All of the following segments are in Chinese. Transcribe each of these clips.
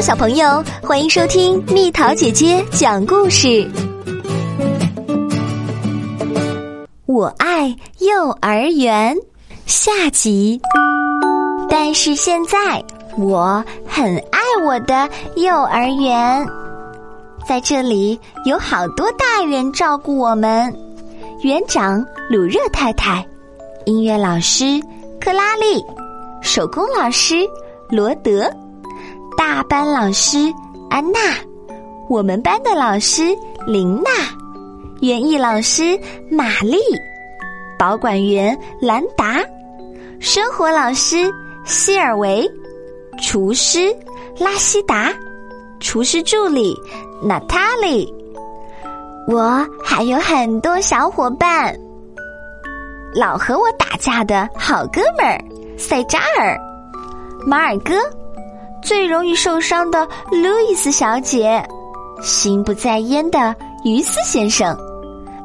小朋友，欢迎收听蜜桃姐姐讲故事。我爱幼儿园下集，但是现在我很爱我的幼儿园，在这里有好多大人照顾我们。园长鲁热太太，音乐老师克拉丽，手工老师罗德。大班老师安娜，我们班的老师琳娜，园艺老师玛丽，保管员兰达，生活老师希尔维，厨师拉希达，厨师助理娜塔莉，我还有很多小伙伴，老和我打架的好哥们儿塞扎尔，马尔哥。最容易受伤的路易斯小姐，心不在焉的于斯先生，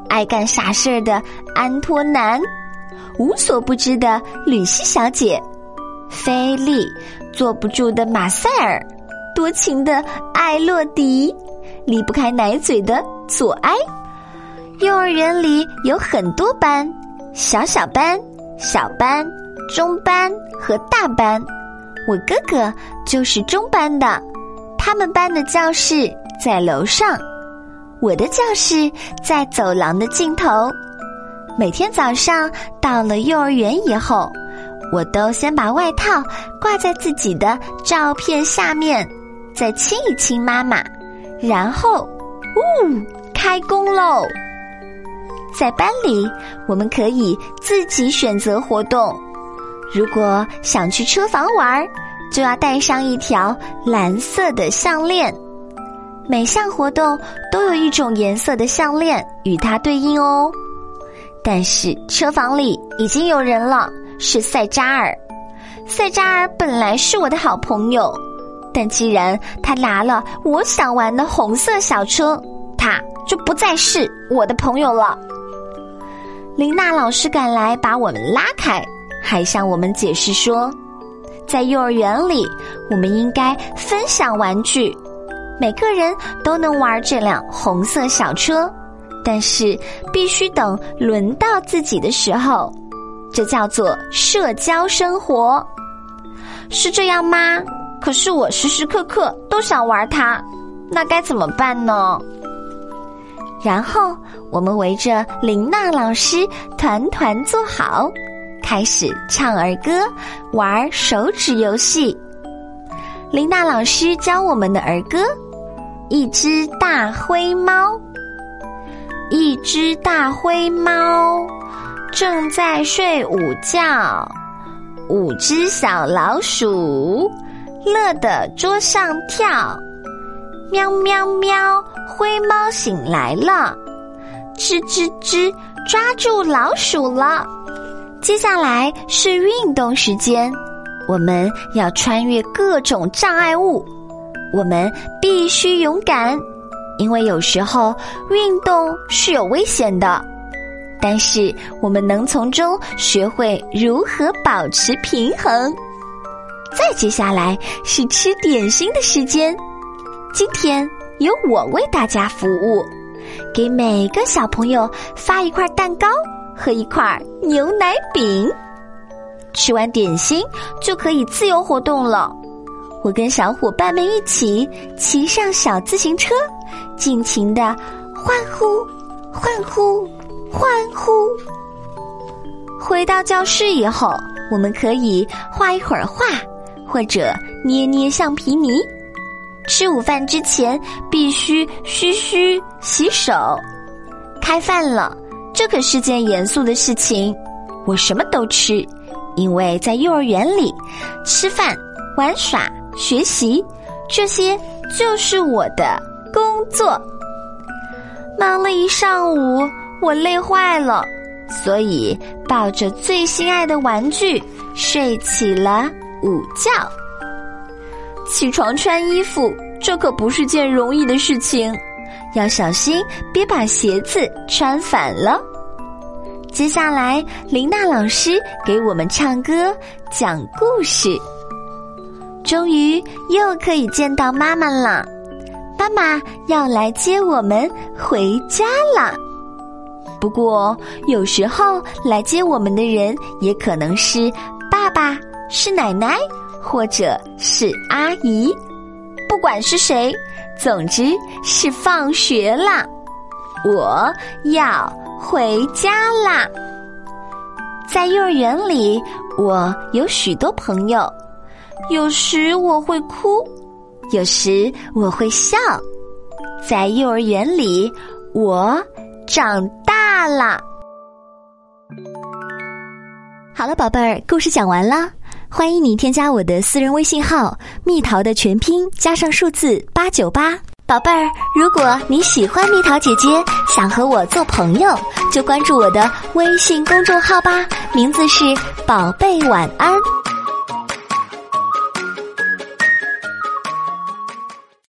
爱干傻事儿的安托南，无所不知的吕西小姐，菲利，坐不住的马塞尔，多情的艾洛迪，离不开奶嘴的左埃。幼儿园里有很多班，小小班、小班、中班和大班。我哥哥就是中班的，他们班的教室在楼上，我的教室在走廊的尽头。每天早上到了幼儿园以后，我都先把外套挂在自己的照片下面，再亲一亲妈妈，然后，呜，开工喽！在班里，我们可以自己选择活动。如果想去车房玩，就要带上一条蓝色的项链。每项活动都有一种颜色的项链与它对应哦。但是车房里已经有人了，是塞扎尔。塞扎尔本来是我的好朋友，但既然他拿了我想玩的红色小车，他就不再是我的朋友了。琳娜老师赶来把我们拉开。还向我们解释说，在幼儿园里，我们应该分享玩具，每个人都能玩这辆红色小车，但是必须等轮到自己的时候，这叫做社交生活，是这样吗？可是我时时刻刻都想玩它，那该怎么办呢？然后我们围着琳娜老师团团坐好。开始唱儿歌，玩手指游戏。林娜老师教我们的儿歌：一只大灰猫，一只大灰猫正在睡午觉，五只小老鼠乐得桌上跳。喵喵喵，灰猫醒来了，吱吱吱，抓住老鼠了。接下来是运动时间，我们要穿越各种障碍物，我们必须勇敢，因为有时候运动是有危险的，但是我们能从中学会如何保持平衡。再接下来是吃点心的时间，今天由我为大家服务，给每个小朋友发一块蛋糕。和一块牛奶饼，吃完点心就可以自由活动了。我跟小伙伴们一起骑上小自行车，尽情的欢呼、欢呼、欢呼。回到教室以后，我们可以画一会儿画，或者捏捏橡皮泥。吃午饭之前必须嘘嘘洗手。开饭了。这可是件严肃的事情，我什么都吃，因为在幼儿园里，吃饭、玩耍、学习，这些就是我的工作。忙了一上午，我累坏了，所以抱着最心爱的玩具睡起了午觉。起床穿衣服，这可不是件容易的事情。要小心，别把鞋子穿反了。接下来，林娜老师给我们唱歌、讲故事。终于又可以见到妈妈了，妈妈要来接我们回家了。不过有时候来接我们的人也可能是爸爸、是奶奶，或者是阿姨。管是谁，总之是放学啦，我要回家啦。在幼儿园里，我有许多朋友。有时我会哭，有时我会笑。在幼儿园里，我长大了。好了，宝贝儿，故事讲完了。欢迎你添加我的私人微信号“蜜桃”的全拼加上数字八九八。宝贝儿，如果你喜欢蜜桃姐姐，想和我做朋友，就关注我的微信公众号吧，名字是“宝贝晚安”。